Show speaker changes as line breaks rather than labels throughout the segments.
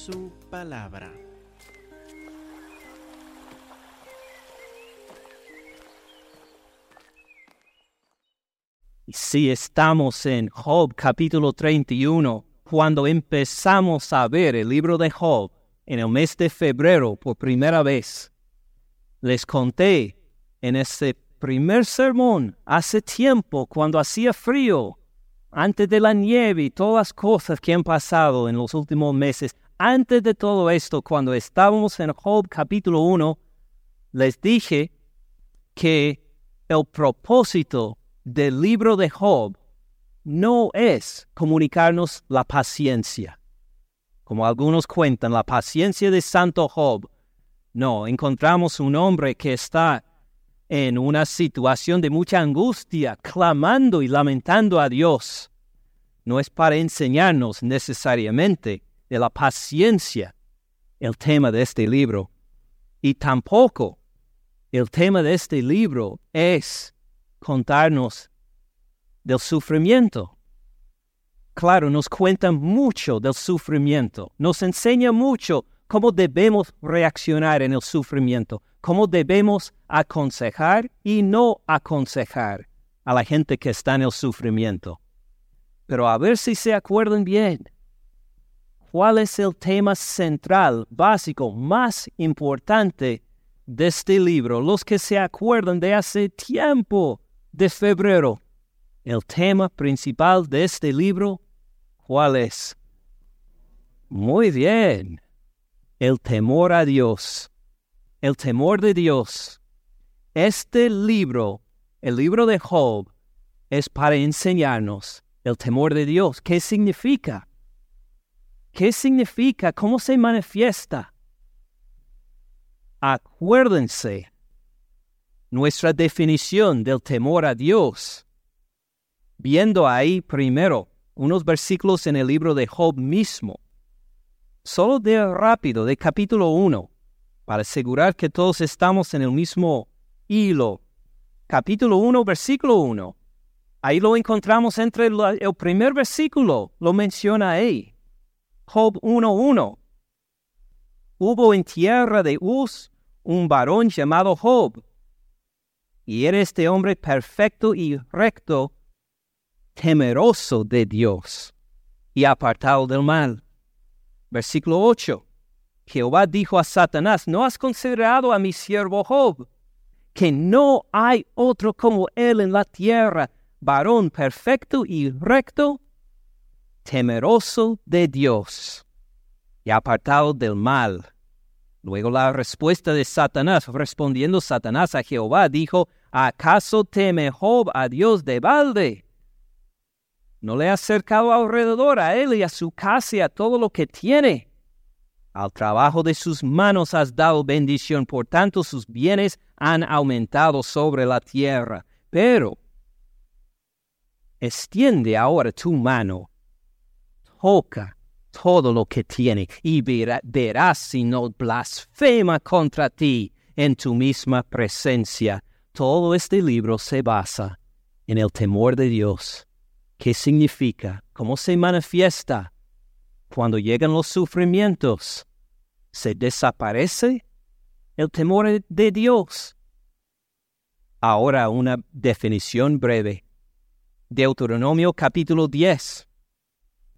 su palabra.
Si estamos en Job capítulo 31, cuando empezamos a ver el libro de Job en el mes de febrero por primera vez. Les conté en ese primer sermón hace tiempo, cuando hacía frío, antes de la nieve y todas las cosas que han pasado en los últimos meses, antes de todo esto, cuando estábamos en Job capítulo 1, les dije que el propósito del libro de Job no es comunicarnos la paciencia, como algunos cuentan, la paciencia de Santo Job. No, encontramos un hombre que está en una situación de mucha angustia, clamando y lamentando a Dios. No es para enseñarnos necesariamente de la paciencia el tema de este libro. Y tampoco el tema de este libro es contarnos del sufrimiento. Claro, nos cuenta mucho del sufrimiento, nos enseña mucho cómo debemos reaccionar en el sufrimiento, cómo debemos aconsejar y no aconsejar a la gente que está en el sufrimiento. Pero a ver si se acuerdan bien. ¿Cuál es el tema central, básico, más importante de este libro? Los que se acuerdan de hace tiempo de febrero. El tema principal de este libro, ¿cuál es? Muy bien. El temor a Dios. El temor de Dios. Este libro, el libro de Job, es para enseñarnos el temor de Dios. ¿Qué significa? ¿Qué significa? ¿Cómo se manifiesta? Acuérdense nuestra definición del temor a Dios. Viendo ahí primero unos versículos en el libro de Job mismo. Solo de rápido, de capítulo 1, para asegurar que todos estamos en el mismo hilo. Capítulo 1, versículo 1. Ahí lo encontramos entre el primer versículo, lo menciona ahí. Job 1.1. Hubo en tierra de Uz un varón llamado Job, y era este hombre perfecto y recto, temeroso de Dios y apartado del mal. Versículo 8. Jehová dijo a Satanás, ¿no has considerado a mi siervo Job, que no hay otro como él en la tierra, varón perfecto y recto, temeroso de Dios y apartado del mal? Luego la respuesta de Satanás, respondiendo Satanás a Jehová, dijo, ¿acaso teme Job a Dios de balde? ¿No le has cercado alrededor a él y a su casa y a todo lo que tiene? Al trabajo de sus manos has dado bendición, por tanto sus bienes han aumentado sobre la tierra. Pero extiende ahora tu mano, toca todo lo que tiene y verás si no blasfema contra ti en tu misma presencia. Todo este libro se basa en el temor de Dios. ¿Qué significa? ¿Cómo se manifiesta? Cuando llegan los sufrimientos, ¿se desaparece el temor de Dios? Ahora una definición breve. Deuteronomio capítulo 10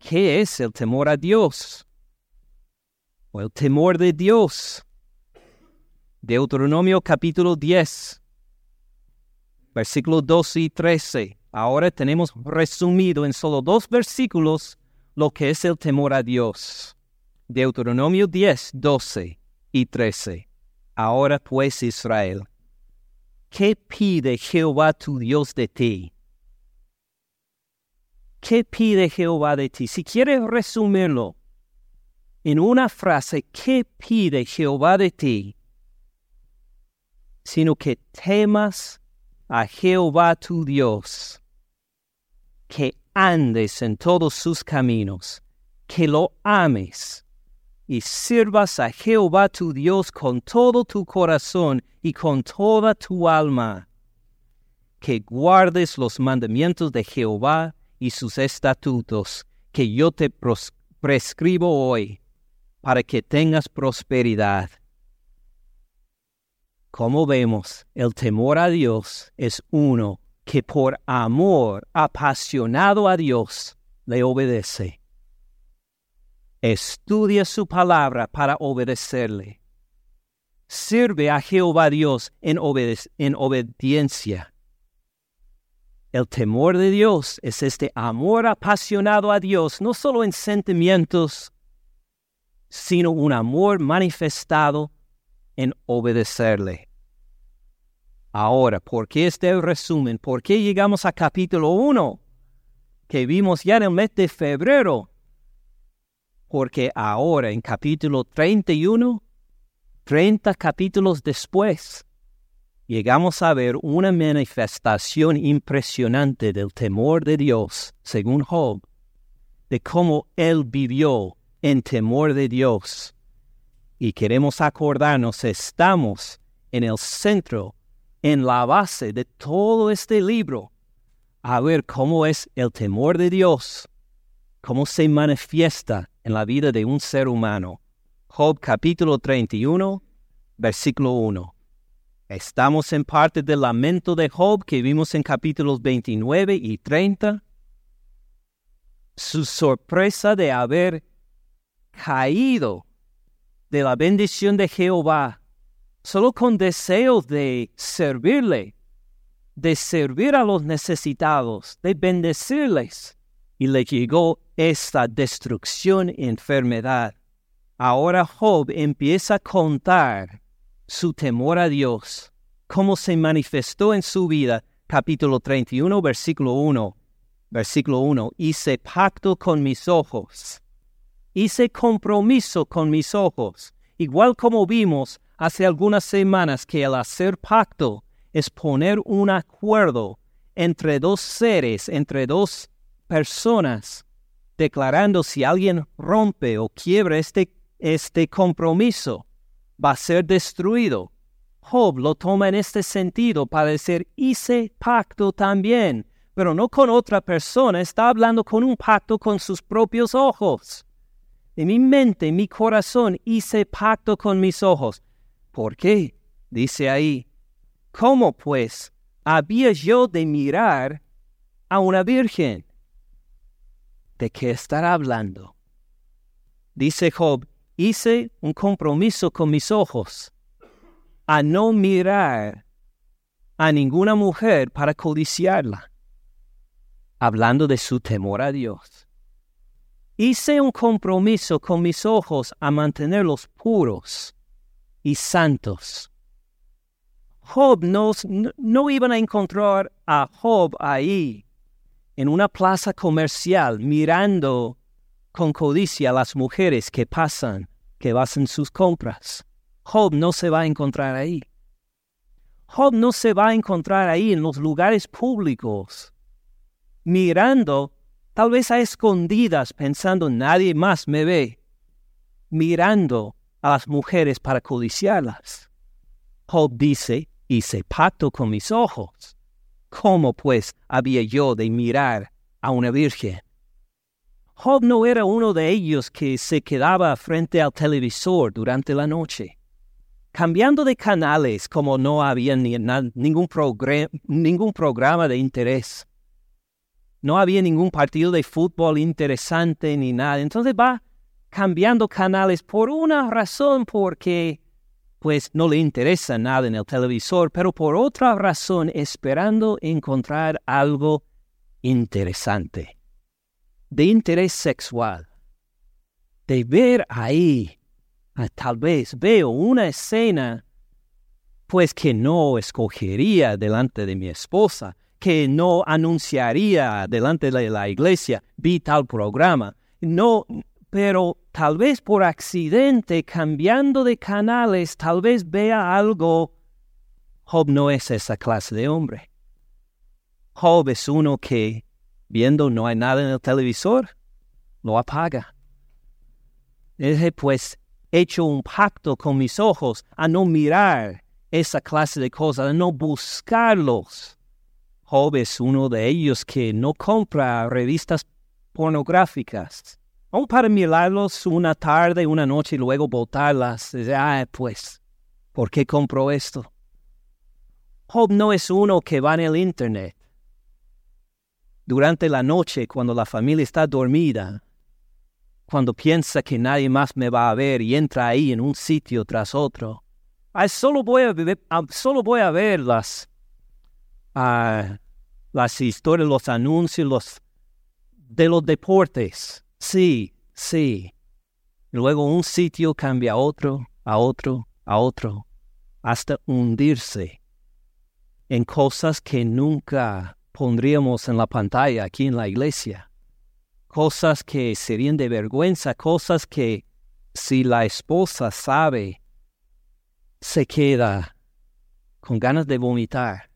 ¿Qué es el temor a Dios? O el temor de Dios. Deuteronomio capítulo 10, versículos 12 y 13. Ahora tenemos resumido en solo dos versículos lo que es el temor a Dios. Deuteronomio 10, 12 y 13. Ahora pues Israel, ¿qué pide Jehová tu Dios de ti? ¿Qué pide Jehová de ti? Si quieres resumirlo en una frase, ¿qué pide Jehová de ti? Sino que temas a Jehová tu Dios, que andes en todos sus caminos, que lo ames y sirvas a Jehová tu Dios con todo tu corazón y con toda tu alma, que guardes los mandamientos de Jehová y sus estatutos que yo te prescribo hoy, para que tengas prosperidad. Como vemos, el temor a Dios es uno que por amor apasionado a Dios le obedece. Estudia su palabra para obedecerle. Sirve a Jehová Dios en, en obediencia. El temor de Dios es este amor apasionado a Dios, no solo en sentimientos, sino un amor manifestado en obedecerle. Ahora, ¿por qué este resumen? ¿Por qué llegamos a capítulo 1? Que vimos ya en el mes de febrero. Porque ahora en capítulo 31, 30 capítulos después, llegamos a ver una manifestación impresionante del temor de Dios, según Job, de cómo él vivió en temor de Dios. Y queremos acordarnos, estamos en el centro en la base de todo este libro a ver cómo es el temor de Dios, cómo se manifiesta en la vida de un ser humano. Job capítulo 31, versículo 1. Estamos en parte del lamento de Job que vimos en capítulos 29 y 30. Su sorpresa de haber caído de la bendición de Jehová solo con deseos de servirle, de servir a los necesitados, de bendecirles. Y le llegó esta destrucción y enfermedad. Ahora Job empieza a contar su temor a Dios, cómo se manifestó en su vida. Capítulo 31, versículo 1. Versículo 1. Hice pacto con mis ojos. Hice compromiso con mis ojos. Igual como vimos hace algunas semanas que el hacer pacto es poner un acuerdo entre dos seres, entre dos personas, declarando si alguien rompe o quiebra este, este compromiso, va a ser destruido. Job lo toma en este sentido para decir, hice pacto también, pero no con otra persona, está hablando con un pacto con sus propios ojos. En mi mente, en mi corazón, hice pacto con mis ojos. ¿Por qué? Dice ahí, ¿cómo pues había yo de mirar a una virgen? ¿De qué estará hablando? Dice Job, hice un compromiso con mis ojos a no mirar a ninguna mujer para codiciarla, hablando de su temor a Dios. Hice un compromiso con mis ojos a mantenerlos puros y santos. Job no, no iban a encontrar a Job ahí, en una plaza comercial, mirando con codicia a las mujeres que pasan, que hacen sus compras. Job no se va a encontrar ahí. Job no se va a encontrar ahí en los lugares públicos, mirando, tal vez a escondidas, pensando nadie más me ve, mirando a las mujeres para codiciarlas. Job dice, hice pacto con mis ojos. ¿Cómo pues había yo de mirar a una virgen? Job no era uno de ellos que se quedaba frente al televisor durante la noche, cambiando de canales como no había ni, ningún, ningún programa de interés. No había ningún partido de fútbol interesante ni nada. Entonces va cambiando canales por una razón porque pues no le interesa nada en el televisor, pero por otra razón esperando encontrar algo interesante, de interés sexual, de ver ahí, ah, tal vez veo una escena, pues que no escogería delante de mi esposa, que no anunciaría delante de la iglesia, vi tal programa, no, pero tal vez por accidente, cambiando de canales, tal vez vea algo. Job no es esa clase de hombre. Job es uno que, viendo no hay nada en el televisor, lo apaga. He pues hecho un pacto con mis ojos a no mirar esa clase de cosas, a no buscarlos. Job es uno de ellos que no compra revistas pornográficas aún para mirarlos una tarde, una noche y luego botarlas. Dice, ah, pues, ¿por qué compró esto? Job no es uno que va en el Internet. Durante la noche, cuando la familia está dormida, cuando piensa que nadie más me va a ver y entra ahí en un sitio tras otro, ah, solo, voy a solo voy a ver las, ah, las historias, los anuncios los, de los deportes. Sí, sí. Luego un sitio cambia a otro, a otro, a otro, hasta hundirse en cosas que nunca pondríamos en la pantalla aquí en la iglesia. Cosas que serían de vergüenza, cosas que si la esposa sabe, se queda con ganas de vomitar.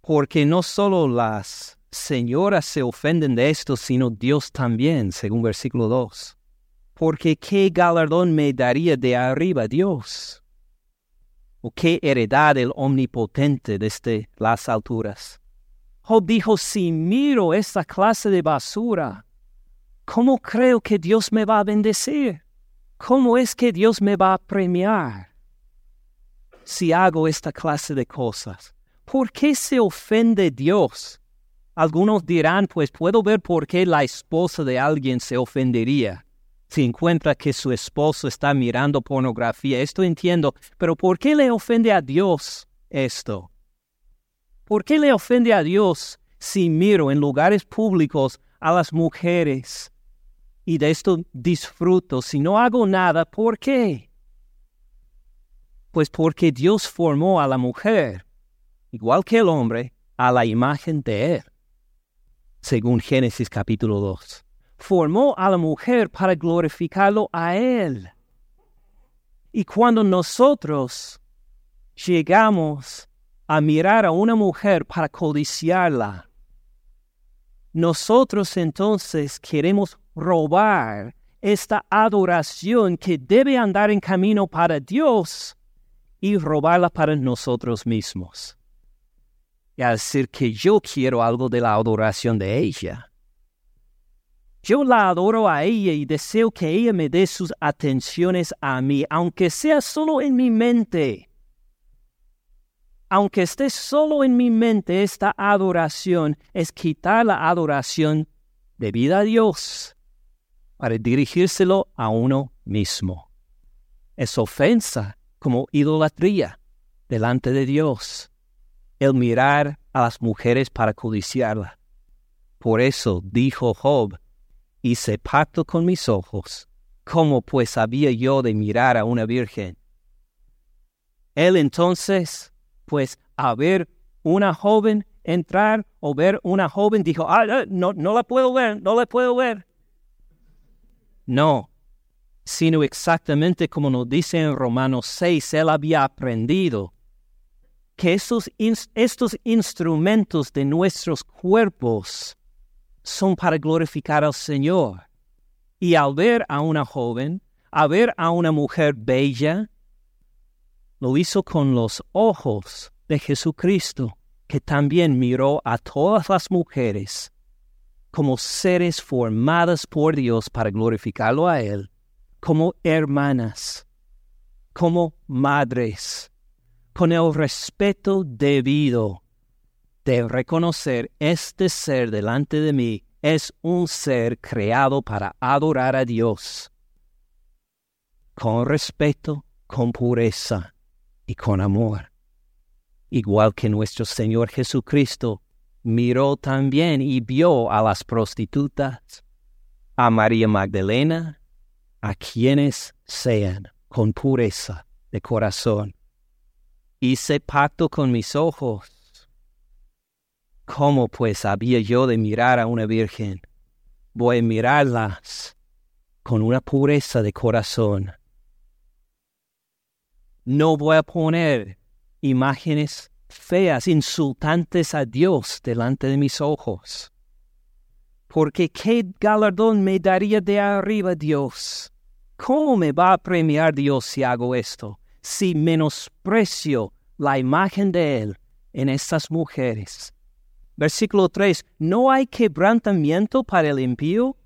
Porque no solo las señoras se ofenden de esto, sino Dios también, según versículo 2. Porque qué galardón me daría de arriba Dios o qué heredad el omnipotente desde las alturas. Job dijo, si miro esta clase de basura, ¿cómo creo que Dios me va a bendecir? ¿Cómo es que Dios me va a premiar si hago esta clase de cosas? ¿Por qué se ofende Dios? Algunos dirán, pues puedo ver por qué la esposa de alguien se ofendería si encuentra que su esposo está mirando pornografía. Esto entiendo, pero ¿por qué le ofende a Dios esto? ¿Por qué le ofende a Dios si miro en lugares públicos a las mujeres y de esto disfruto? Si no hago nada, ¿por qué? Pues porque Dios formó a la mujer, igual que el hombre, a la imagen de Él, según Génesis capítulo 2 formó a la mujer para glorificarlo a Él. Y cuando nosotros llegamos a mirar a una mujer para codiciarla, nosotros entonces queremos robar esta adoración que debe andar en camino para Dios y robarla para nosotros mismos. Y al decir que yo quiero algo de la adoración de ella, yo la adoro a ella y deseo que ella me dé sus atenciones a mí, aunque sea solo en mi mente. Aunque esté solo en mi mente, esta adoración es quitar la adoración debida a Dios para dirigírselo a uno mismo. Es ofensa como idolatría delante de Dios el mirar a las mujeres para codiciarla. Por eso dijo Job, hice pacto con mis ojos. ¿Cómo pues había yo de mirar a una virgen? Él entonces, pues, a ver una joven entrar o ver una joven, dijo, ah, ah, no, no la puedo ver, no la puedo ver. No, sino exactamente como nos dice en Romanos 6, él había aprendido que estos, estos instrumentos de nuestros cuerpos son para glorificar al Señor. Y al ver a una joven, a ver a una mujer bella, lo hizo con los ojos de Jesucristo, que también miró a todas las mujeres como seres formadas por Dios para glorificarlo a Él, como hermanas, como madres, con el respeto debido de reconocer este ser delante de mí es un ser creado para adorar a Dios con respeto, con pureza y con amor. Igual que nuestro Señor Jesucristo miró también y vio a las prostitutas, a María Magdalena, a quienes sean con pureza de corazón. Hice pacto con mis ojos ¿Cómo pues había yo de mirar a una virgen? Voy a mirarlas con una pureza de corazón. No voy a poner imágenes feas, insultantes a Dios delante de mis ojos. Porque qué galardón me daría de arriba Dios. ¿Cómo me va a premiar Dios si hago esto? Si menosprecio la imagen de Él en estas mujeres Versículo 3. ¿No hay quebrantamiento para el impío?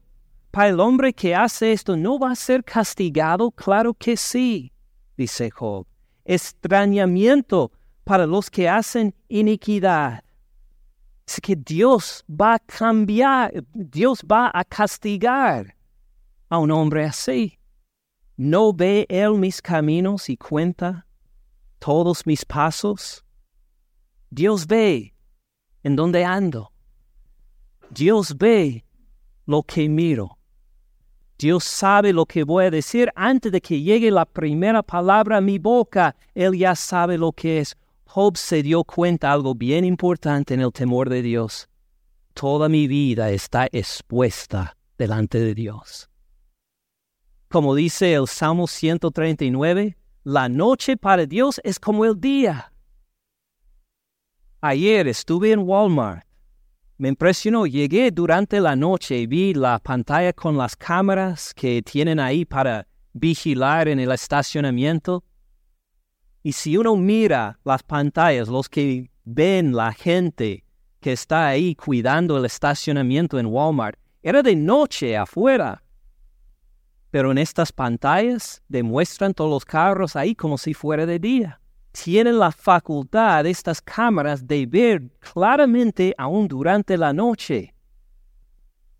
para el hombre que hace esto no va a ser castigado. Claro que sí, dice Job. Extrañamiento para los que hacen iniquidad. Es que Dios va a cambiar, Dios va a castigar a un hombre así. ¿No ve él mis caminos y cuenta todos mis pasos? Dios ve en dónde ando. Dios ve lo que miro. Dios sabe lo que voy a decir antes de que llegue la primera palabra a mi boca. Él ya sabe lo que es. Job se dio cuenta algo bien importante en el temor de Dios. Toda mi vida está expuesta delante de Dios. Como dice el Salmo 139, la noche para Dios es como el día. Ayer estuve en Walmart. Me impresionó, llegué durante la noche y vi la pantalla con las cámaras que tienen ahí para vigilar en el estacionamiento. Y si uno mira las pantallas, los que ven la gente que está ahí cuidando el estacionamiento en Walmart, era de noche afuera. Pero en estas pantallas demuestran todos los carros ahí como si fuera de día. Tienen la facultad estas cámaras de ver claramente aún durante la noche.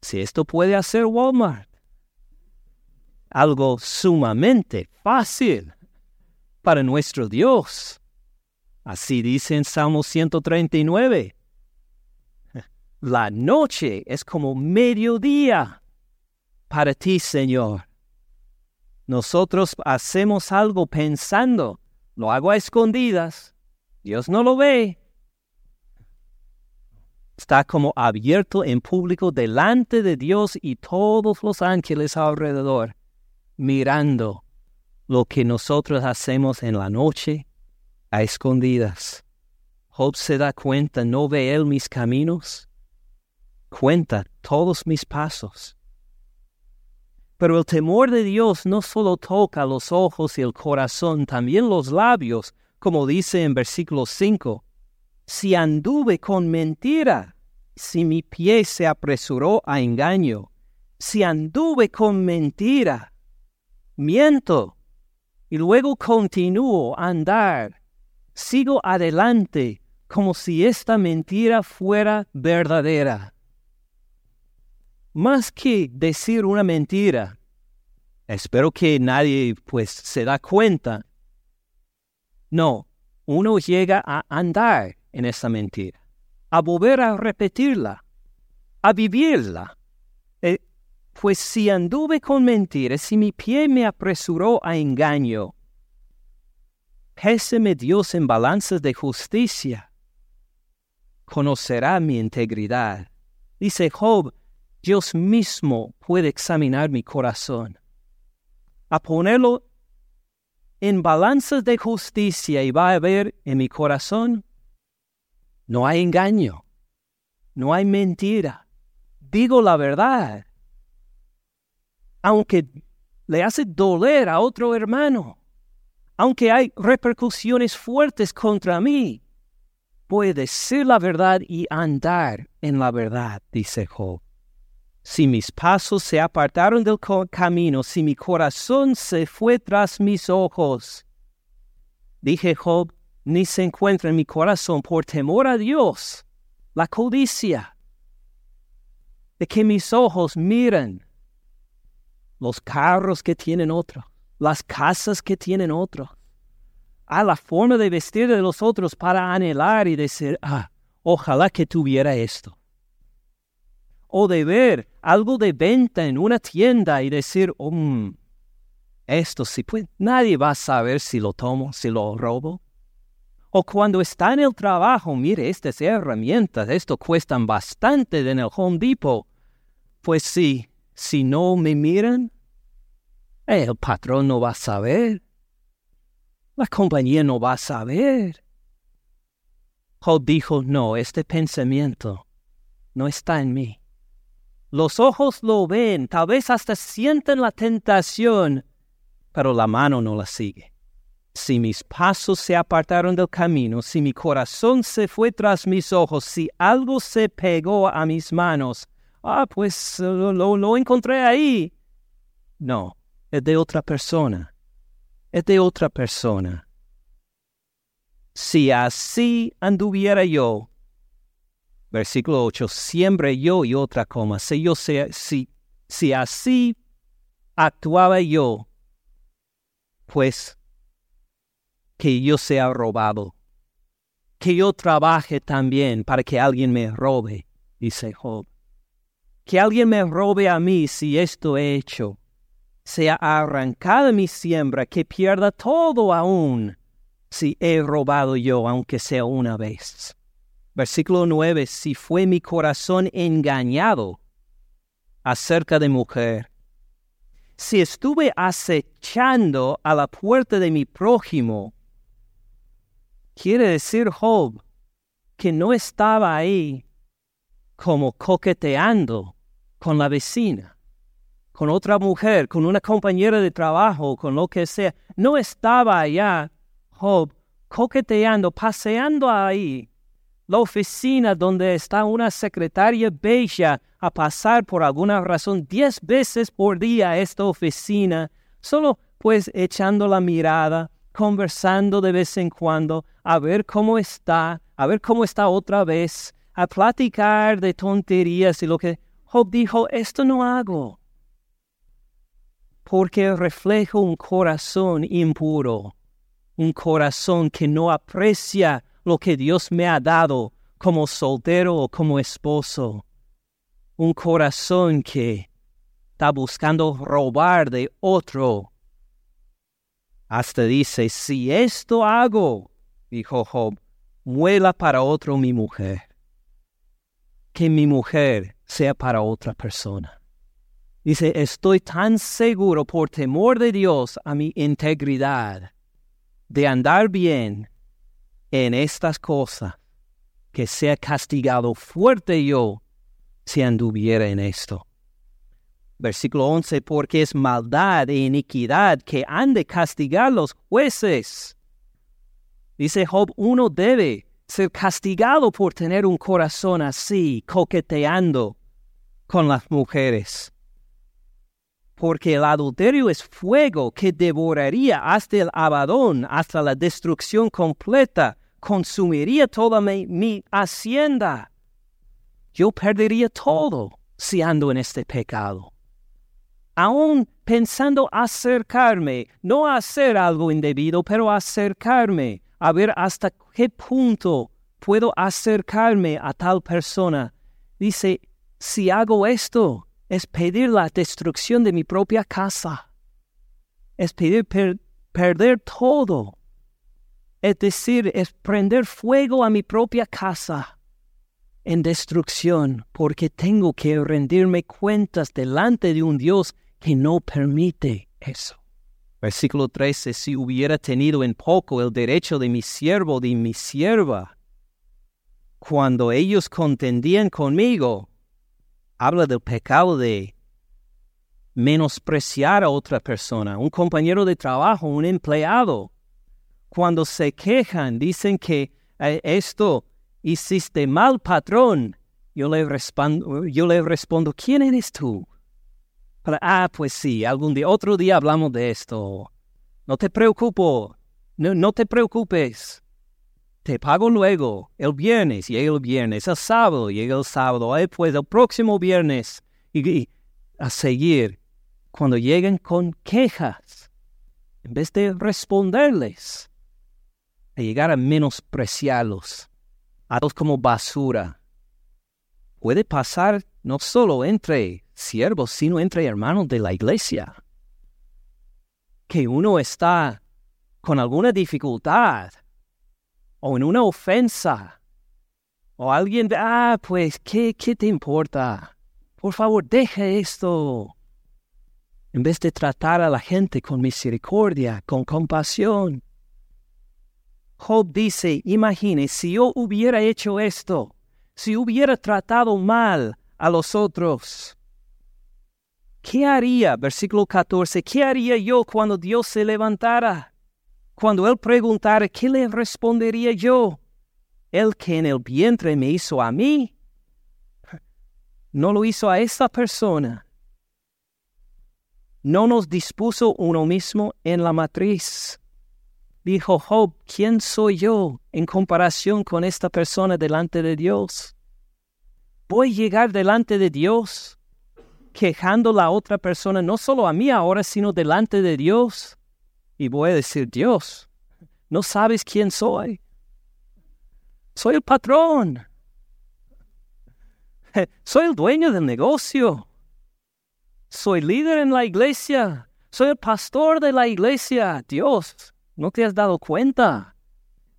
Si esto puede hacer Walmart, algo sumamente fácil para nuestro Dios. Así dice en Salmo 139. La noche es como mediodía para ti, Señor. Nosotros hacemos algo pensando, lo hago a escondidas, Dios no lo ve. Está como abierto en público delante de Dios y todos los ángeles alrededor, mirando lo que nosotros hacemos en la noche a escondidas. Job se da cuenta, no ve él mis caminos, cuenta todos mis pasos. Pero el temor de Dios no solo toca los ojos y el corazón, también los labios, como dice en versículo 5. Si anduve con mentira, si mi pie se apresuró a engaño, si anduve con mentira, miento y luego continúo a andar. Sigo adelante como si esta mentira fuera verdadera. Más que decir una mentira, espero que nadie pues se da cuenta. No, uno llega a andar en esa mentira, a volver a repetirla, a vivirla. Eh, pues si anduve con mentiras, si mi pie me apresuró a engaño, péseme Dios en balanzas de justicia, conocerá mi integridad. Dice Job, Dios mismo puede examinar mi corazón. A ponerlo en balanzas de justicia y va a ver en mi corazón, no hay engaño, no hay mentira, digo la verdad aunque le hace doler a otro hermano, aunque hay repercusiones fuertes contra mí, puede decir la verdad y andar en la verdad, dice Job. Si mis pasos se apartaron del camino, si mi corazón se fue tras mis ojos, dije Job, ni se encuentra en mi corazón por temor a Dios, la codicia, de que mis ojos miren los carros que tienen otros, las casas que tienen otros, a la forma de vestir de los otros para anhelar y decir, ah, ojalá que tuviera esto. O de ver algo de venta en una tienda y decir, um, esto sí, pues nadie va a saber si lo tomo, si lo robo. O cuando está en el trabajo, mire, estas herramientas, esto cuestan bastante en el Home Depot. Pues sí, si no me miran, el patrón no va a saber. La compañía no va a saber. Job dijo, no, este pensamiento no está en mí. Los ojos lo ven, tal vez hasta sienten la tentación, pero la mano no la sigue. Si mis pasos se apartaron del camino, si mi corazón se fue tras mis ojos, si algo se pegó a mis manos, ah, pues lo, lo encontré ahí. No, es de otra persona. Es de otra persona. Si así anduviera yo, versículo 8, siempre yo y otra coma, si yo sea, si, si así actuaba yo, pues que yo sea robado, que yo trabaje también para que alguien me robe, dice Job. Que alguien me robe a mí si esto he hecho. Sea arrancada mi siembra, que pierda todo aún si he robado yo, aunque sea una vez. Versículo 9, si fue mi corazón engañado acerca de mujer, si estuve acechando a la puerta de mi prójimo, quiere decir Job que no estaba ahí como coqueteando con la vecina, con otra mujer, con una compañera de trabajo, con lo que sea. No estaba allá Job coqueteando, paseando ahí la oficina donde está una secretaria bella a pasar por alguna razón diez veces por día a esta oficina, solo pues echando la mirada, conversando de vez en cuando, a ver cómo está, a ver cómo está otra vez, a platicar de tonterías y lo que Job dijo, esto no hago, porque reflejo un corazón impuro, un corazón que no aprecia lo que Dios me ha dado como soltero o como esposo. Un corazón que está buscando robar de otro. Hasta dice, si esto hago, dijo Job, muela para otro mi mujer. Que mi mujer sea para otra persona. Dice, estoy tan seguro por temor de Dios a mi integridad de andar bien en estas cosas, que sea castigado fuerte yo si anduviera en esto. Versículo 11, porque es maldad e iniquidad que han de castigar los jueces. Dice Job, uno debe ser castigado por tener un corazón así, coqueteando con las mujeres porque el adulterio es fuego que devoraría hasta el abadón, hasta la destrucción completa, consumiría toda mi, hacienda. Yo perdería todo si ando en este pecado. Aún pensando acercarme, no hacer algo indebido, pero acercarme, a ver hasta qué punto puedo acercarme a tal persona. Dice, si hago esto, es pedir la destrucción de mi propia casa, es pedir perder todo, es decir, es prender fuego a mi propia casa en destrucción, porque tengo que rendirme cuentas delante de un Dios que no permite eso. Versículo 13, si hubiera tenido en poco el derecho de mi siervo, de mi sierva, cuando ellos contendían conmigo, habla del pecado de menospreciar a otra persona, un compañero de trabajo, un empleado. Cuando se quejan, dicen que eh, esto hiciste mal, patrón. Yo le, respondo, yo le respondo, ¿quién eres tú? ah, pues sí, algún día, otro día hablamos de esto. No te preocupes, no, no te preocupes te pago luego, el viernes, llega el viernes, el sábado, llega el sábado, pues el próximo viernes, y, a seguir, cuando lleguen con quejas, en vez de responderles, a llegar a menospreciarlos, a todos como basura. Puede pasar no solo entre siervos, sino entre hermanos de la iglesia. Que uno está con alguna dificultad o en una ofensa, o alguien, ah, pues, ¿qué, qué te importa? Por favor, deje esto. En vez de tratar a la gente con misericordia, con compasión. Job dice, imagine, si yo hubiera hecho esto, si hubiera tratado mal a los otros, ¿qué haría? Versículo 14, ¿qué haría yo cuando Dios se levantara? Cuando él preguntara, ¿qué le respondería yo? El que en el vientre me hizo a mí. no lo hizo a esta persona. No nos dispuso uno mismo en la matriz. Dijo Job, ¿quién soy yo en comparación con esta persona delante de Dios? Voy a llegar delante de Dios quejando la otra persona, no solo a mí ahora, sino delante de Dios. Y voy a decir, Dios, no sabes quién soy. Soy el patrón. Soy el dueño del negocio. Soy líder en la iglesia. Soy el pastor de la iglesia. Dios, ¿no te has dado cuenta?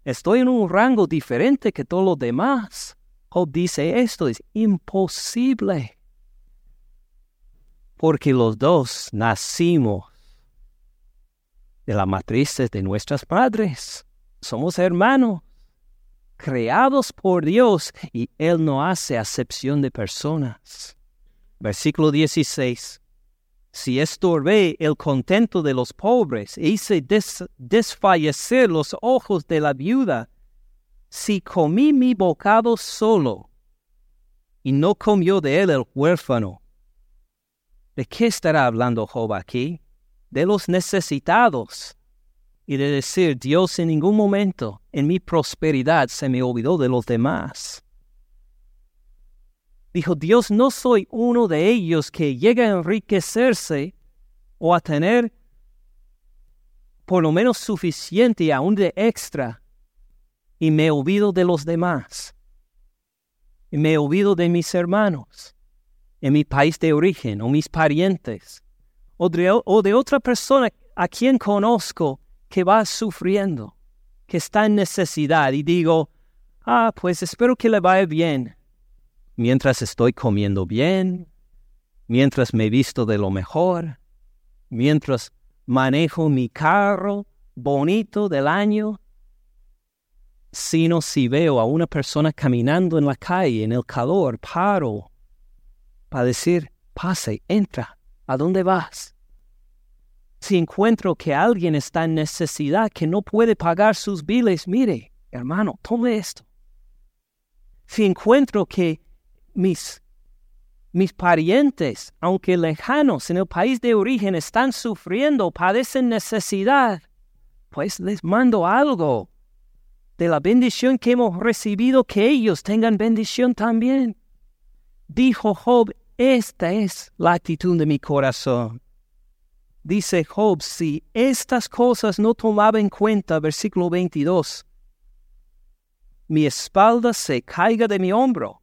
Estoy en un rango diferente que todos los demás. Job dice esto es imposible. Porque los dos nacimos de la matriz de nuestras padres. Somos hermanos, creados por Dios, y Él no hace acepción de personas. Versículo 16 si estorbé el contento de los pobres, hice desfallecer los ojos de la viuda, si comí mi bocado solo, y no comió de él el huérfano. ¿De qué estará hablando Job aquí? De los necesitados. Y de decir, Dios en ningún momento en mi prosperidad se me olvidó de los demás. Dijo, Dios, no soy uno de ellos que llega a enriquecerse o a tener por lo menos suficiente aún de extra y me olvido de los demás. Y me olvido de mis hermanos, en mi país de origen, o mis parientes, o de, otra persona a quien conozco que va sufriendo, que está en necesidad, y digo, ah, pues espero que le vaya bien. Mientras estoy comiendo bien, mientras me visto de lo mejor, mientras manejo mi carro bonito del año, sino si veo a una persona caminando en la calle, en el calor, paro para decir, pase, entra, ¿a dónde vas? Si encuentro que alguien está en necesidad, que no puede pagar sus biles, mire, hermano, tome esto. Si encuentro que mis, mis parientes, aunque lejanos en el país de origen, están sufriendo, padecen necesidad, pues les mando algo de la bendición que hemos recibido, que ellos tengan bendición también. Dijo Job, esta es la actitud de mi corazón. Dice Job, si estas cosas no tomaba en cuenta, versículo 22, mi espalda se caiga de mi hombro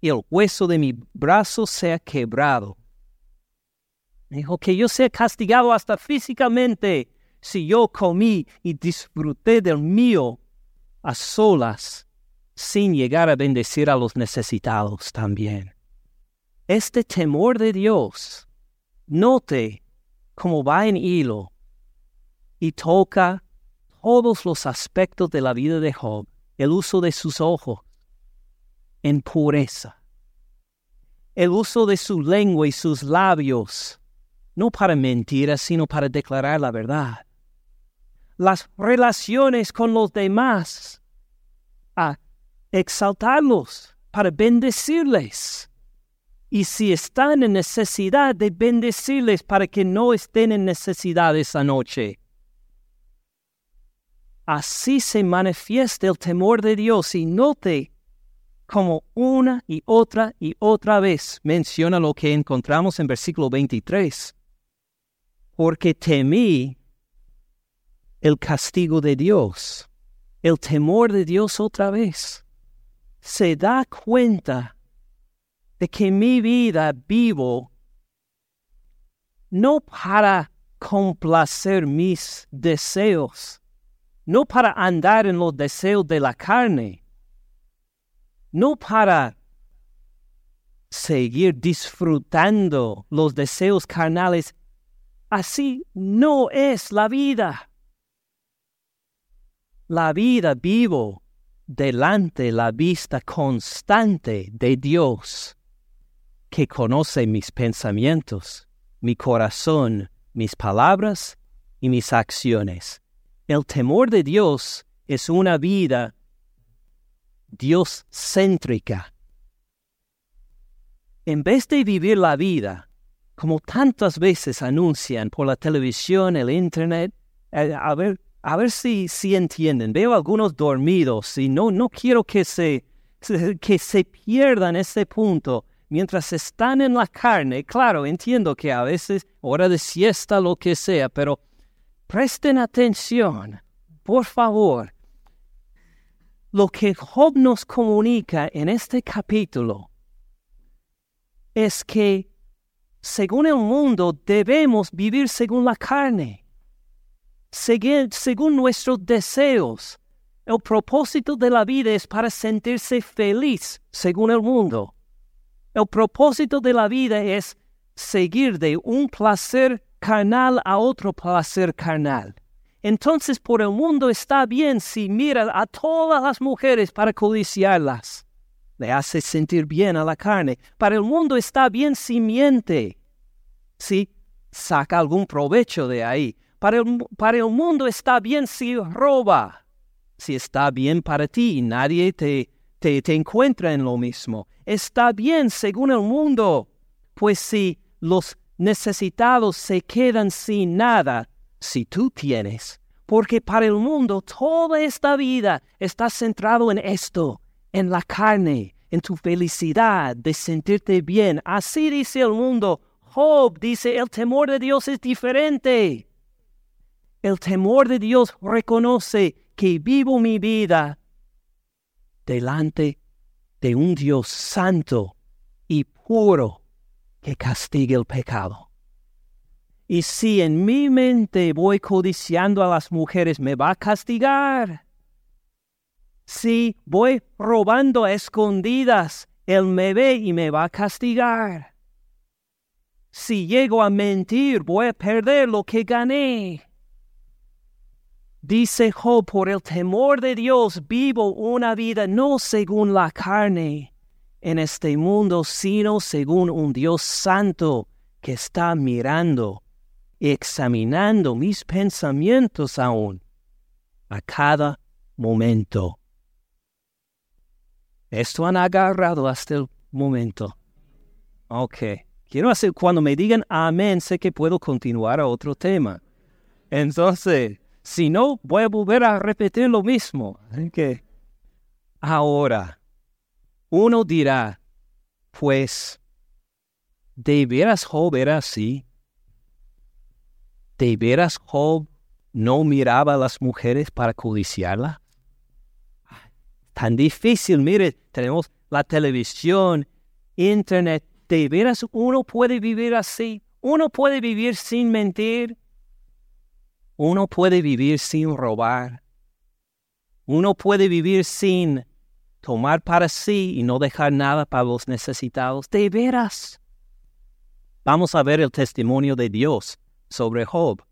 y el hueso de mi brazo sea quebrado. Dijo que yo sea castigado hasta físicamente si yo comí y disfruté del mío a solas sin llegar a bendecir a los necesitados también. Este temor de Dios, note cómo va en hilo y toca todos los aspectos de la vida de Job, el uso de sus ojos, en pureza. El uso de su lengua y sus labios, no para mentiras, sino para declarar la verdad. Las relaciones con los demás, a exaltarlos, para bendecirles. Y si están en necesidad de bendecirles para que no estén en necesidad esa noche. Así se manifiesta el temor de Dios y note como una y otra y otra vez menciona lo que encontramos en versículo 23. Porque temí el castigo de Dios, el temor de Dios otra vez. Se da cuenta que mi vida vivo no para complacer mis deseos, no para andar en los deseos de la carne, no para seguir disfrutando los deseos carnales. Así no es la vida. La vida vivo delante la vista constante de Dios, que conoce mis pensamientos, mi corazón, mis palabras y mis acciones. El temor de Dios es una vida Dios céntrica. en vez de vivir la vida, como tantas veces anuncian por la televisión, el internet, eh, a ver, a ver si, si entienden. Veo algunos dormidos y no, no quiero que se, que se pierdan ese punto mientras están en la carne. Claro, entiendo que a veces hora de siesta, lo que sea, pero presten atención, por favor. Lo que Job nos comunica en este capítulo es que según el mundo debemos vivir según la carne, según nuestros deseos. El propósito de la vida es para sentirse feliz según el mundo. El propósito de la vida es seguir de un placer carnal a otro placer carnal. Entonces por el mundo está bien si mira a todas las mujeres para codiciarlas. Le hace sentir bien a la carne. Para el mundo está bien si miente, si saca algún provecho de ahí. Para el, para el mundo está bien si roba, si está bien para ti y nadie te te, encuentra en lo mismo. Está bien según el mundo, pues si los necesitados se quedan sin nada, si tú tienes, porque para el mundo toda esta vida está centrado en esto, en la carne, en tu felicidad de sentirte bien. Así dice el mundo. Job dice, el temor de Dios es diferente. El temor de Dios reconoce que vivo mi vida delante de un Dios santo y puro que castigue el pecado. Y si en mi mente voy codiciando a las mujeres, me va a castigar. Si voy robando a escondidas, Él me ve y me va a castigar. Si llego a mentir, voy a perder lo que gané. Dice Job, por el temor de Dios vivo una vida no según la carne en este mundo, sino según un Dios santo que está mirando y examinando mis pensamientos aún a cada momento. Esto han agarrado hasta el momento. Ok. Quiero hacer, cuando me digan amén, sé que puedo continuar a otro tema. Entonces, si no, voy a volver a repetir lo mismo. que ahora, uno dirá, pues, ¿de veras Job era así? ¿De veras Job no miraba a las mujeres para codiciarlas? Tan difícil, mire, tenemos la televisión, internet. ¿De veras uno puede vivir así? ¿Uno puede vivir sin mentir? Uno puede vivir sin robar. Uno puede vivir sin tomar para sí y no dejar nada para los necesitados. De veras. Vamos a ver el testimonio de Dios sobre Job.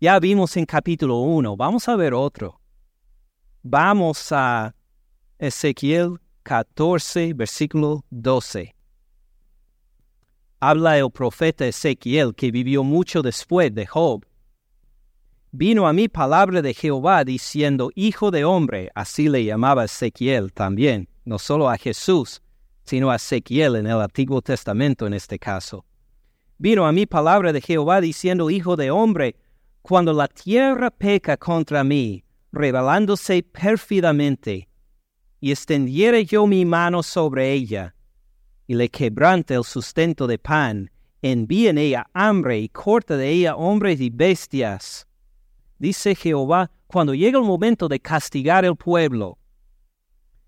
Ya vimos en capítulo 1. Vamos a ver otro. Vamos a Ezequiel 14, versículo 12. Habla el profeta Ezequiel que vivió mucho después de Job vino a mí palabra de Jehová diciendo, Hijo de hombre, así le llamaba Ezequiel también, no solo a Jesús, sino a Ezequiel en el Antiguo Testamento en este caso. Vino a mí palabra de Jehová diciendo, Hijo de hombre, cuando la tierra peca contra mí, rebelándose pérfidamente, y extendiere yo mi mano sobre ella, y le quebrante el sustento de pan, envíe en ella hambre y corta de ella hombres y bestias, dice Jehová, cuando llega el momento de castigar el pueblo,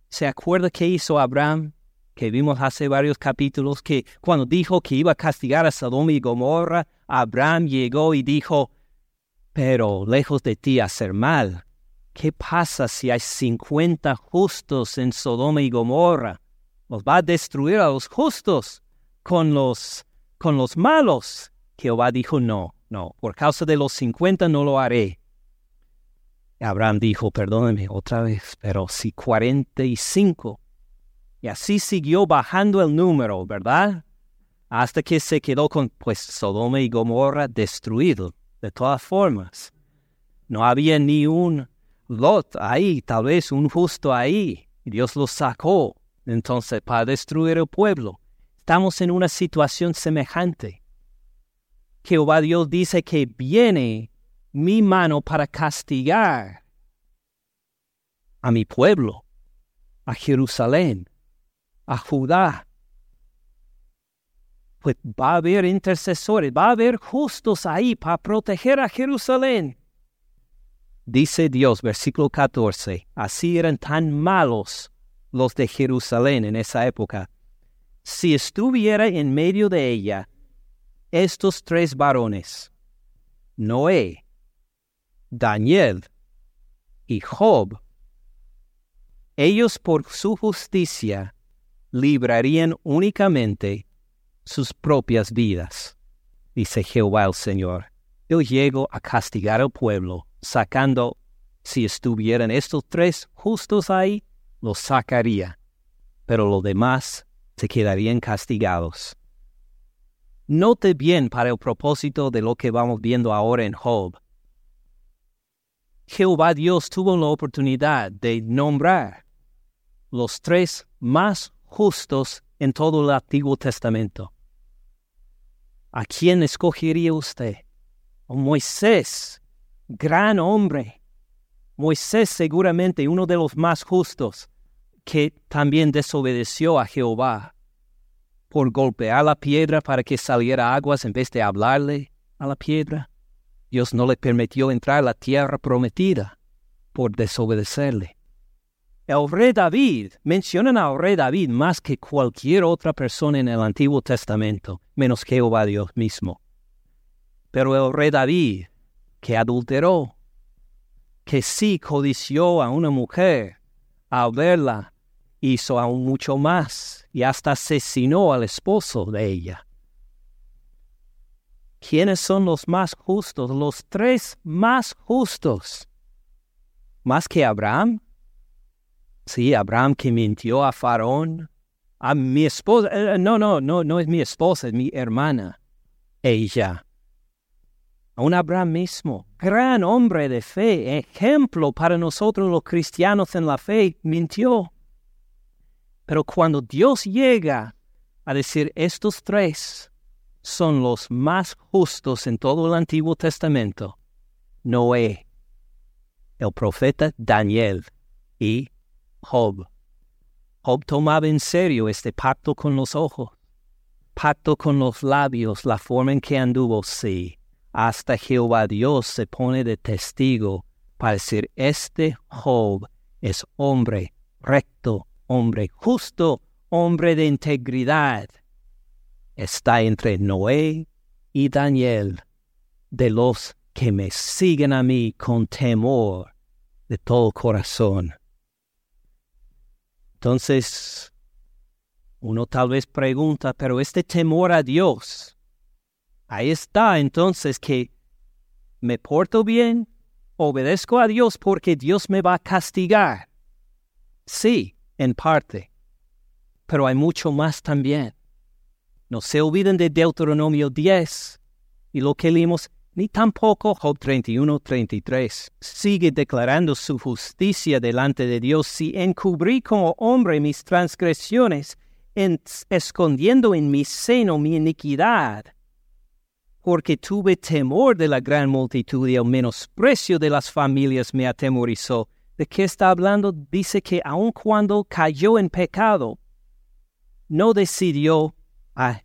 ¿se acuerda qué hizo Abraham? Que vimos hace varios capítulos que cuando dijo que iba a castigar a Sodoma y Gomorra, Abraham llegó y dijo, pero lejos de ti hacer mal, ¿qué pasa si hay cincuenta justos en Sodoma y Gomorra? ¿Los va a destruir a los justos con los, con los malos? Jehová dijo, no, no, por causa de los cincuenta no lo haré. Abraham dijo, perdóneme otra vez, pero si cuarenta y cinco. Y así siguió bajando el número, ¿verdad? Hasta que se quedó con, pues, Sodoma y Gomorra destruido, de todas formas. No había ni un Lot ahí, tal vez un justo ahí. Dios lo sacó, entonces, para destruir el pueblo. estamos en una situación semejante. Jehová Dios dice que viene mi mano para castigar a mi pueblo, a Jerusalén, a Judá. Pues va a haber intercesores, va a haber justos ahí para proteger a Jerusalén. Dice Dios, versículo 14, así eran tan malos los de Jerusalén en esa época. Si estuviera en medio de ella estos tres varones, Noé, Daniel y Job, ellos por su justicia librarían únicamente sus propias vidas, dice Jehová el Señor. Yo llego a castigar al pueblo sacando, si estuvieran estos tres justos ahí, los sacaría, pero los demás se quedarían castigados. Note bien para el propósito de lo que vamos viendo ahora en Job. Jehová Dios tuvo la oportunidad de nombrar los tres más justos en todo el Antiguo Testamento. ¿A quién escogería usted? A Moisés, gran hombre. Moisés seguramente uno de los más justos, que también desobedeció a Jehová por golpear la piedra para que saliera aguas en vez de hablarle a la piedra. Dios no le permitió entrar a la tierra prometida por desobedecerle. El rey David, mencionan al rey David más que cualquier otra persona en el Antiguo Testamento, menos Jehová Dios mismo. Pero el rey David que adulteró, que sí codició a una mujer, al verla hizo aún mucho más y hasta asesinó al esposo de ella. ¿Quiénes son los más justos? Los tres más justos. ¿Más que Abraham? Sí, Abraham que mintió a Faraón. A mi esposa, eh, no, no, no, no es mi esposa, es mi hermana. Ella un Abraham mismo, gran hombre de fe, ejemplo para nosotros los cristianos en la fe, mintió. Pero cuando Dios llega a decir estos tres son los más justos en todo el Antiguo Testamento, Noé, el profeta Daniel y Job. Job tomaba en serio este pacto con los ojos, pacto con los labios, la forma en que anduvo, sí hasta Jehová Dios se pone de testigo para decir, este Job es hombre recto, hombre justo, hombre de integridad. Está entre Noé y Daniel, de los que me siguen a mí con temor de todo corazón. Entonces, uno tal vez pregunta, pero este temor a Dios, Ahí está entonces que me porto bien, obedezco a Dios porque Dios me va a castigar. Sí, en parte, pero hay mucho más también. No se olviden de Deuteronomio 10 y lo que leímos, ni tampoco Job 31, 33. Sigue declarando su justicia delante de Dios si encubrí como hombre mis transgresiones, escondiendo en mi seno mi iniquidad porque tuve temor de la gran multitud y el menosprecio de las familias me atemorizó. ¿De qué está hablando? Dice que aun cuando cayó en pecado, no decidió, ah,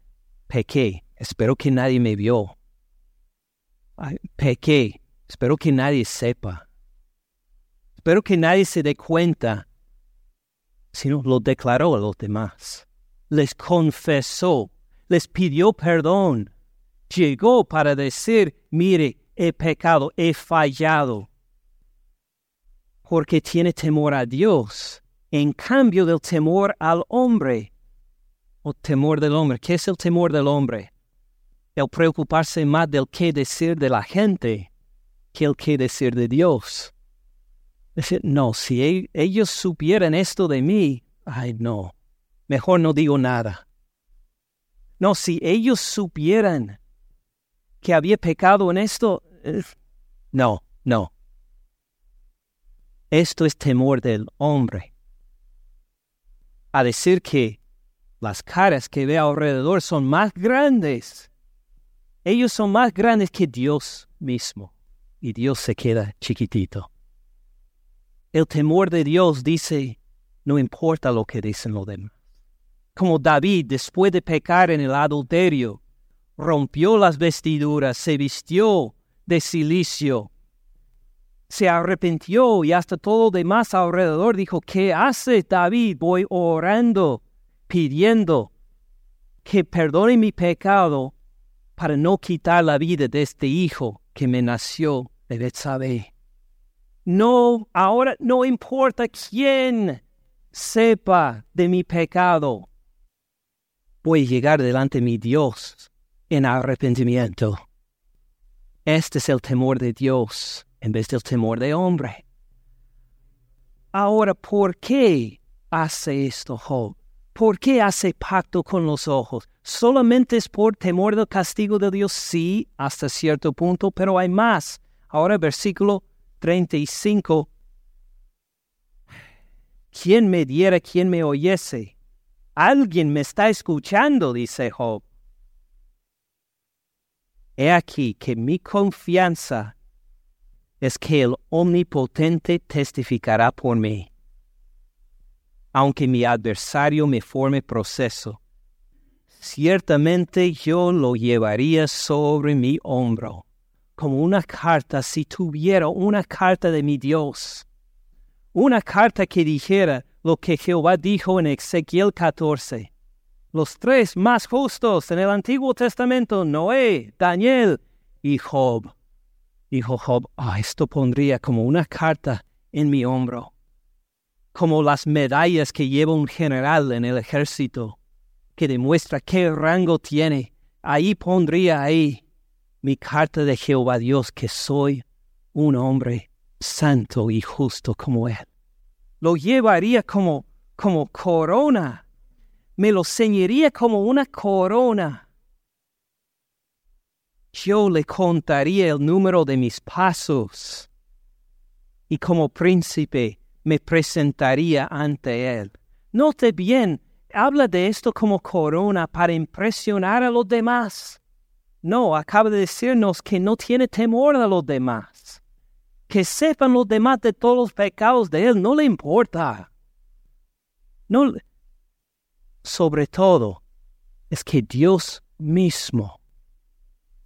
pequé, espero que nadie me vio. Ay, pequé, espero que nadie sepa. Espero que nadie se dé cuenta, sino lo declaró a los demás. Les confesó, les pidió perdón llegó para decir, mire, he pecado, he fallado, porque tiene temor a Dios, en cambio del temor al hombre, o temor del hombre. ¿Qué es el temor del hombre? El preocuparse más del qué decir de la gente que el qué decir de Dios. Decir, no, si e-, ellos supieran esto de mí, ay no, mejor no digo nada. No, si ellos supieran que había pecado en esto. No, no. Esto es temor del hombre. A decir que Las caras que ve alrededor son más grandes. Ellos son más grandes que Dios mismo. Y Dios se queda chiquitito. El temor de Dios dice, no importa lo que dicen los demás. Como David, después de pecar en el adulterio, rompió las vestiduras, se vistió de silicio, se arrepintió y hasta todo lo demás alrededor dijo, ¿qué hace David? Voy orando, pidiendo que perdone mi pecado para no quitar la vida de este hijo que me nació de Betsabé. No, ahora no importa quién sepa de mi pecado. Voy a llegar delante de mi Dios en arrepentimiento. Este es el temor de Dios en vez del temor de hombre. Ahora, ¿por qué hace esto Job? ¿Por qué hace pacto con los ojos? ¿Solamente es por temor del castigo de Dios? Sí, hasta cierto punto, pero hay más. Ahora versículo 35. ¿Quién me diera, quién me oyese? Alguien me está escuchando, dice Job. He aquí que mi confianza es que el Omnipotente testificará por mí. Aunque mi adversario me forme proceso, ciertamente yo lo llevaría sobre mi hombro, como una carta si tuviera una carta de mi Dios. Una carta que dijera lo que Jehová dijo en Ezequiel 14 los tres más justos en el Antiguo Testamento, Noé, Daniel y Job. Dijo Job, ah, esto pondría como una carta en mi hombro, como las medallas que lleva un general en el ejército, que demuestra qué rango tiene. Ahí pondría ahí mi carta de Jehová Dios, que soy un hombre santo y justo como él. Lo llevaría como, como corona me lo ceñiría como una corona. Yo le contaría el número de mis pasos y como príncipe me presentaría ante él. Note bien, habla de esto como corona para impresionar a los demás. No, acaba de decirnos que no tiene temor a los demás. Que sepan los demás de todos los pecados de él, no le importa. No, sobre todo es que Dios mismo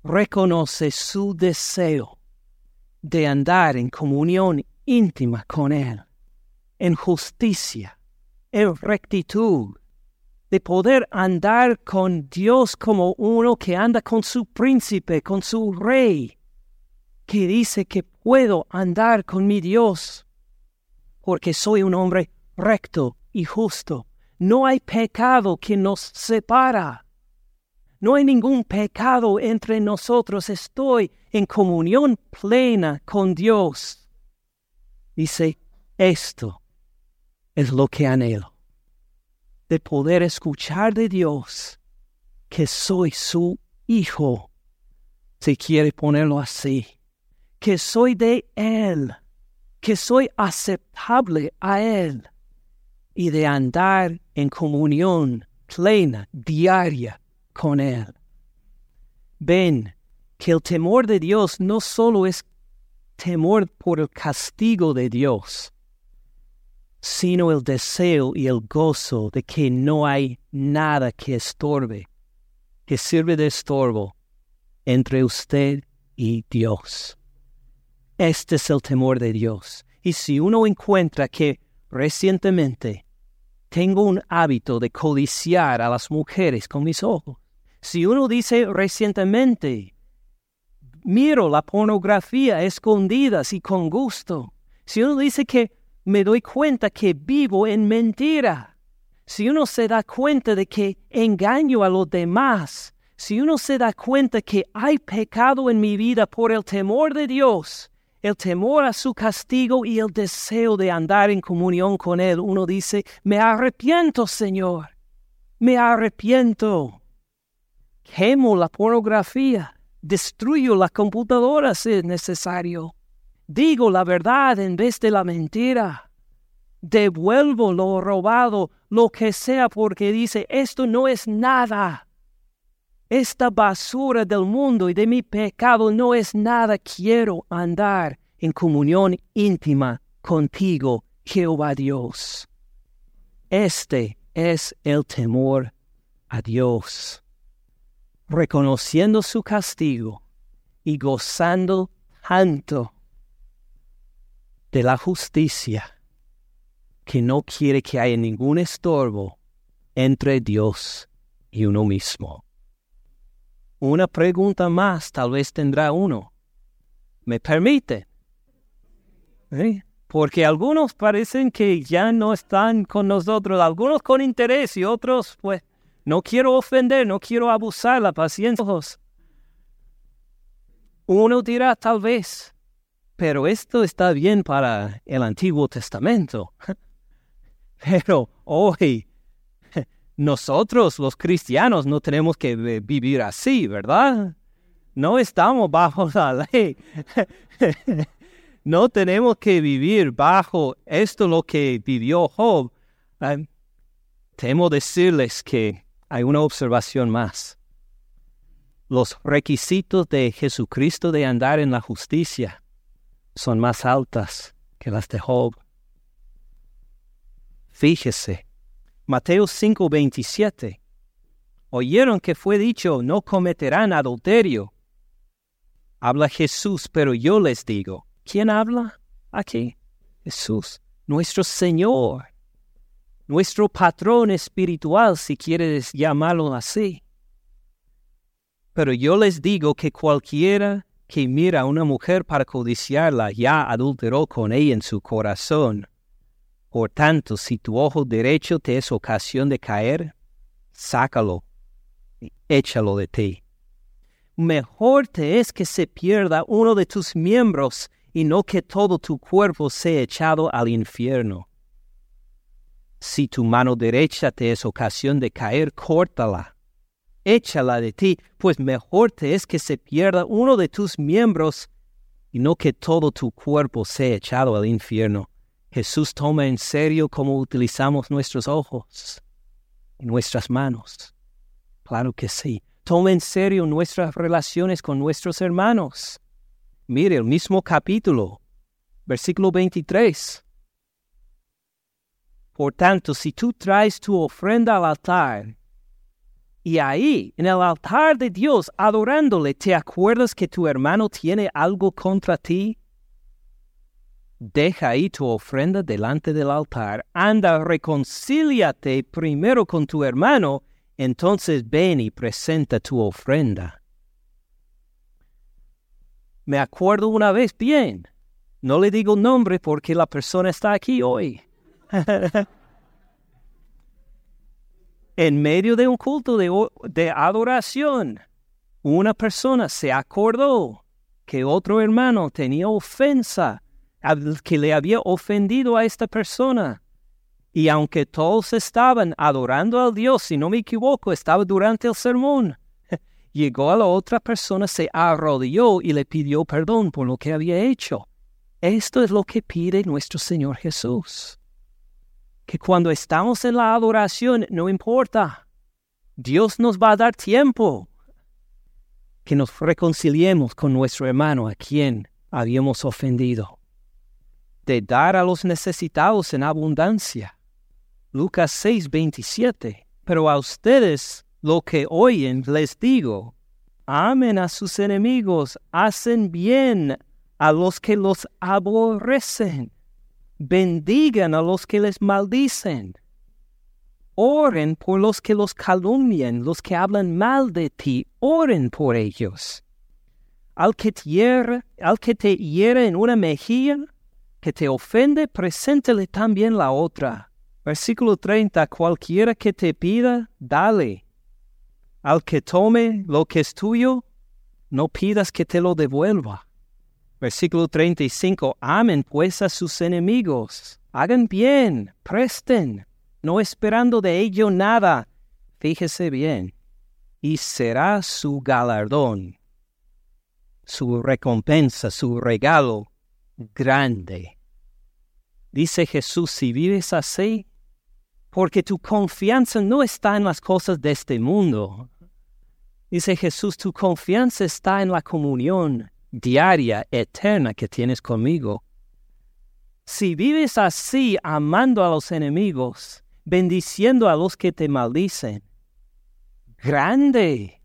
reconoce su deseo de andar en comunión íntima con Él, en justicia, en rectitud, de poder andar con Dios como uno que anda con su príncipe, con su rey, que dice que puedo andar con mi Dios, porque soy un hombre recto y justo no hay pecado que nos separa. No hay ningún pecado entre nosotros. Estoy en comunión plena con Dios. Dice, esto es lo que anhelo. De poder escuchar de Dios que soy su hijo. Si quiere ponerlo así. Que soy de Él. Que soy aceptable a Él y de andar en comunión plena, diaria con Él. Ven que el temor de Dios no solo es temor por el castigo de Dios, sino el deseo y el gozo de que no hay nada que estorbe, que sirve de estorbo entre usted y Dios. Este es el temor de Dios. Y si uno encuentra que recientemente tengo un hábito de codiciar a las mujeres con mis ojos. Si uno dice recientemente, miro la pornografía escondidas y con gusto. Si uno dice que me doy cuenta que vivo en mentira. Si uno se da cuenta de que engaño a los demás. Si uno se da cuenta que hay pecado en mi vida por el temor de Dios, el temor a su castigo y el deseo de andar en comunión con Él, uno dice, me arrepiento, Señor, me arrepiento. Quemo la pornografía, destruyo la computadora si es necesario. Digo la verdad en vez de la mentira. devuelvo lo robado, lo que sea, porque dice, esto no es nada. Esta basura del mundo y de mi pecado no es nada. Quiero andar en comunión íntima contigo, Jehová Dios. Este es el temor a Dios, reconociendo su castigo y gozando tanto de la justicia que no quiere que haya ningún estorbo entre Dios y uno mismo. Una pregunta más tal vez tendrá uno. ¿Me permite? Porque algunos parecen que ya no están con nosotros, algunos con interés y otros, pues, no quiero ofender, no quiero abusar la paciencia. Uno dirá tal vez, pero esto está bien para el Antiguo Testamento. Pero hoy nosotros los cristianos no tenemos que vivir así, ¿verdad? No estamos bajo la ley. no tenemos que vivir bajo esto lo que vivió Job. temo decirles que hay una observación más. Los requisitos de Jesucristo de andar en la justicia son más altas que las de Job. Fíjese, Mateo 5:27. Oyeron que fue dicho, no cometerán adulterio. Habla Jesús, pero yo les digo, ¿quién habla aquí? Jesús, nuestro Señor, nuestro patrón espiritual, si quieres llamarlo así. Pero yo les digo que cualquiera que mira a una mujer para codiciarla ya adulteró con ella en su corazón. Por tanto, si tu ojo derecho te es ocasión de caer, sácalo y échalo de ti. Mejor te es que se pierda uno de tus miembros y no que todo tu cuerpo sea echado al infierno. Si tu mano derecha te es ocasión de caer, córtala, échala de ti, pues mejor te es que se pierda uno de tus miembros y no que todo tu cuerpo sea echado al infierno. Jesús toma en serio cómo utilizamos nuestros ojos y nuestras manos. Claro que sí. Toma en serio nuestras relaciones con nuestros hermanos. Mire el mismo capítulo, versículo 23. Por tanto, si tú traes tu ofrenda al altar, y ahí, en el altar de Dios, adorándole, te acuerdas que tu hermano tiene algo contra ti, deja ahí tu ofrenda delante del altar, anda, reconcíliate primero con tu hermano, entonces ven y presenta tu ofrenda. Me acuerdo una vez bien, no le digo nombre porque la persona está aquí hoy. en medio de un culto de, adoración, una persona se acordó que otro hermano tenía ofensa que le había ofendido a esta persona. Y aunque todos estaban adorando al Dios, si no me equivoco, estaba durante el sermón, llegó a la otra persona, se arrodilló y le pidió perdón por lo que había hecho. Esto es lo que pide nuestro Señor Jesús. Que cuando estamos en la adoración, no importa, Dios nos va a dar tiempo que nos reconciliemos con nuestro hermano a quien habíamos ofendido de dar a los necesitados en abundancia. Lucas 6, 27. Pero a ustedes lo que oyen les digo, amen a sus enemigos, hacen bien a los que los aborrecen, bendigan a los que les maldicen, oren por los que los calumnian, los que hablan mal de ti, oren por ellos. Al que te al que te hiere en una mejilla, que te ofende, preséntele también la otra. Versículo 30, cualquiera que te pida, dale. Al que tome lo que es tuyo, no pidas que te lo devuelva. Versículo 35, amen pues a sus enemigos, hagan bien, presten, no esperando de ello nada. Fíjese bien, y será su galardón, su recompensa, su regalo grande. Dice Jesús, si vives así, porque tu confianza no está en las cosas de este mundo. Dice Jesús, tu confianza está en la comunión diaria, eterna que tienes conmigo. Si vives así, amando a los enemigos, bendiciendo a los que te maldicen, grande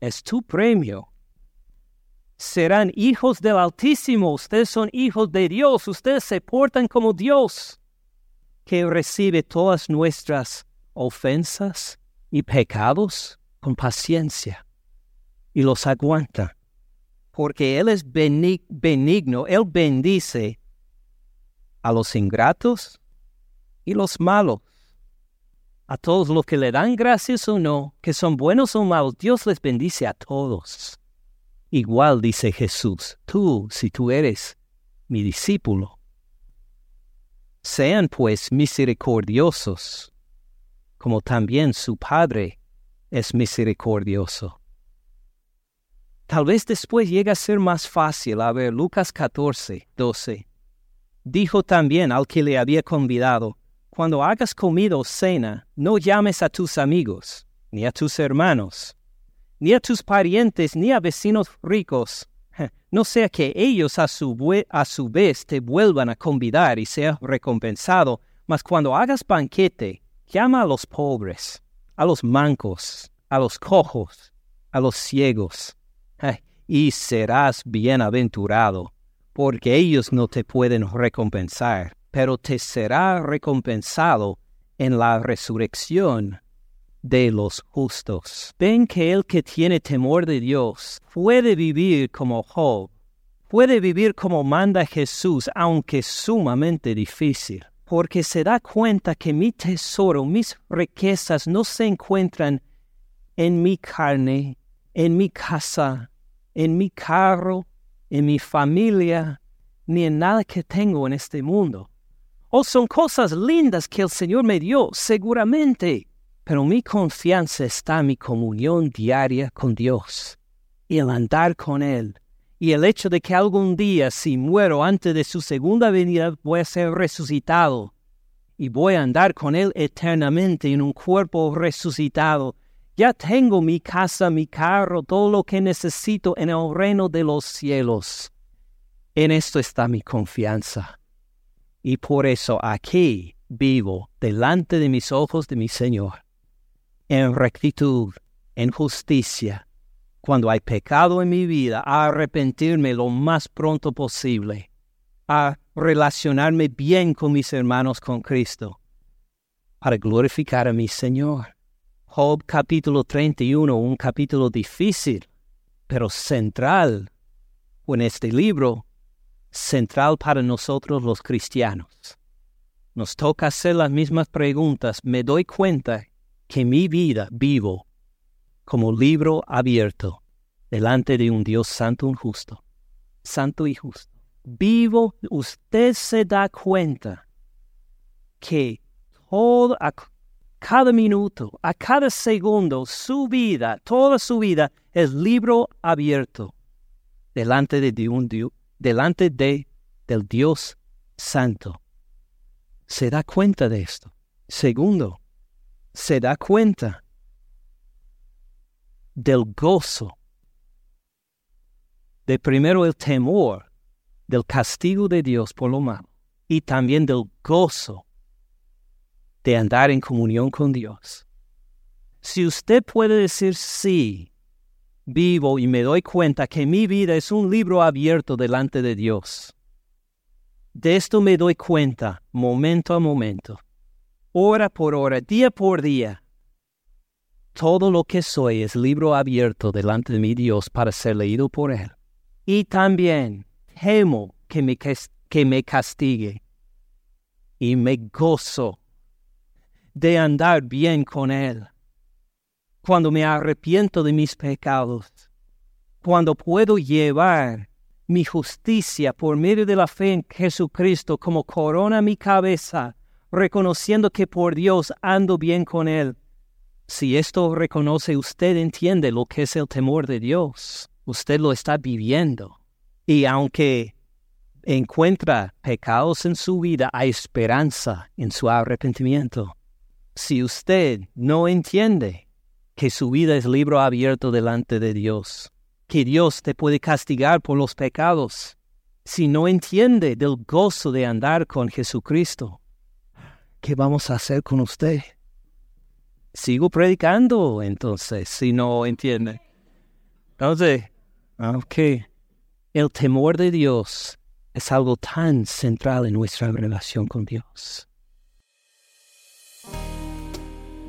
es tu premio. Serán hijos del Altísimo, ustedes son hijos de Dios, ustedes se portan como Dios, que recibe todas nuestras ofensas y pecados con paciencia y los aguanta, porque Él es benigno, Él bendice a los ingratos y los malos. A todos los que le dan gracias o no, que son buenos o malos, Dios les bendice a todos. Igual dice Jesús, tú, si tú eres mi discípulo, sean pues misericordiosos, como también su Padre es misericordioso. Tal vez después llegue a ser más fácil. A ver, Lucas 14, 12. Dijo también al que le había convidado, cuando hagas comida o cena, no llames a tus amigos, ni a tus hermanos, ni a tus parientes, ni a vecinos ricos, no sea que ellos a su, a su vez te vuelvan a convidar y seas recompensado, mas cuando hagas banquete, llama a los pobres, a los mancos, a los cojos, a los ciegos, y serás bienaventurado, porque ellos no te pueden recompensar, pero te será recompensado en la resurrección de los justos. Ven que el que tiene temor de Dios puede vivir como Job, puede vivir como manda Jesús, aunque sumamente difícil, porque se da cuenta que mi tesoro, mis riquezas no se encuentran en mi carne, en mi casa, en mi carro, en mi familia, ni en nada que tengo en este mundo. O son cosas lindas que el Señor me dio, seguramente, pero mi confianza está en mi comunión diaria con Dios y el andar con Él. Y el hecho de que algún día, si muero antes de su segunda venida, voy a ser resucitado y voy a andar con Él eternamente en un cuerpo resucitado. Ya tengo mi casa, mi carro, todo lo que necesito en el reino de los cielos. En esto está mi confianza. Y por eso aquí vivo delante de mis ojos de mi Señor en rectitud, en justicia, cuando hay pecado en mi vida, a arrepentirme lo más pronto posible, a relacionarme bien con mis hermanos con Cristo, para glorificar a mi Señor. Job capítulo 31, un capítulo difícil, pero central en este libro, central para nosotros los cristianos. Nos toca hacer las mismas preguntas. Me doy cuenta que mi vida vivo como libro abierto delante de un Dios santo y justo, santo y justo. Vivo, usted se da cuenta que todo, a cada minuto, a cada segundo, su vida, toda su vida es libro abierto delante de un Dios, delante de del Dios santo. Se da cuenta de esto. Segundo, se da cuenta del gozo, de primero el temor del castigo de Dios por lo malo y también del gozo de andar en comunión con Dios. Si usted puede decir sí, vivo y me doy cuenta que mi vida es un libro abierto delante de Dios, de esto me doy cuenta momento a momento hora por hora, día por día. Todo lo que soy es libro abierto delante de mi Dios para ser leído por Él. Y también temo que me, que me castigue. Y me gozo de andar bien con Él. Cuando me arrepiento de mis pecados. Cuando puedo llevar mi justicia por medio de la fe en Jesucristo como corona mi cabeza reconociendo que por Dios ando bien con Él. Si esto reconoce usted entiende lo que es el temor de Dios. Usted lo está viviendo. Y aunque encuentra pecados en su vida, hay esperanza en su arrepentimiento. Si usted no entiende que su vida es libro abierto delante de Dios, que Dios te puede castigar por los pecados, si no entiende del gozo de andar con Jesucristo, ¿qué vamos a hacer con usted? Sigo predicando entonces, si no entiende. Entonces, ok, el temor de Dios es algo tan central en nuestra relación con Dios.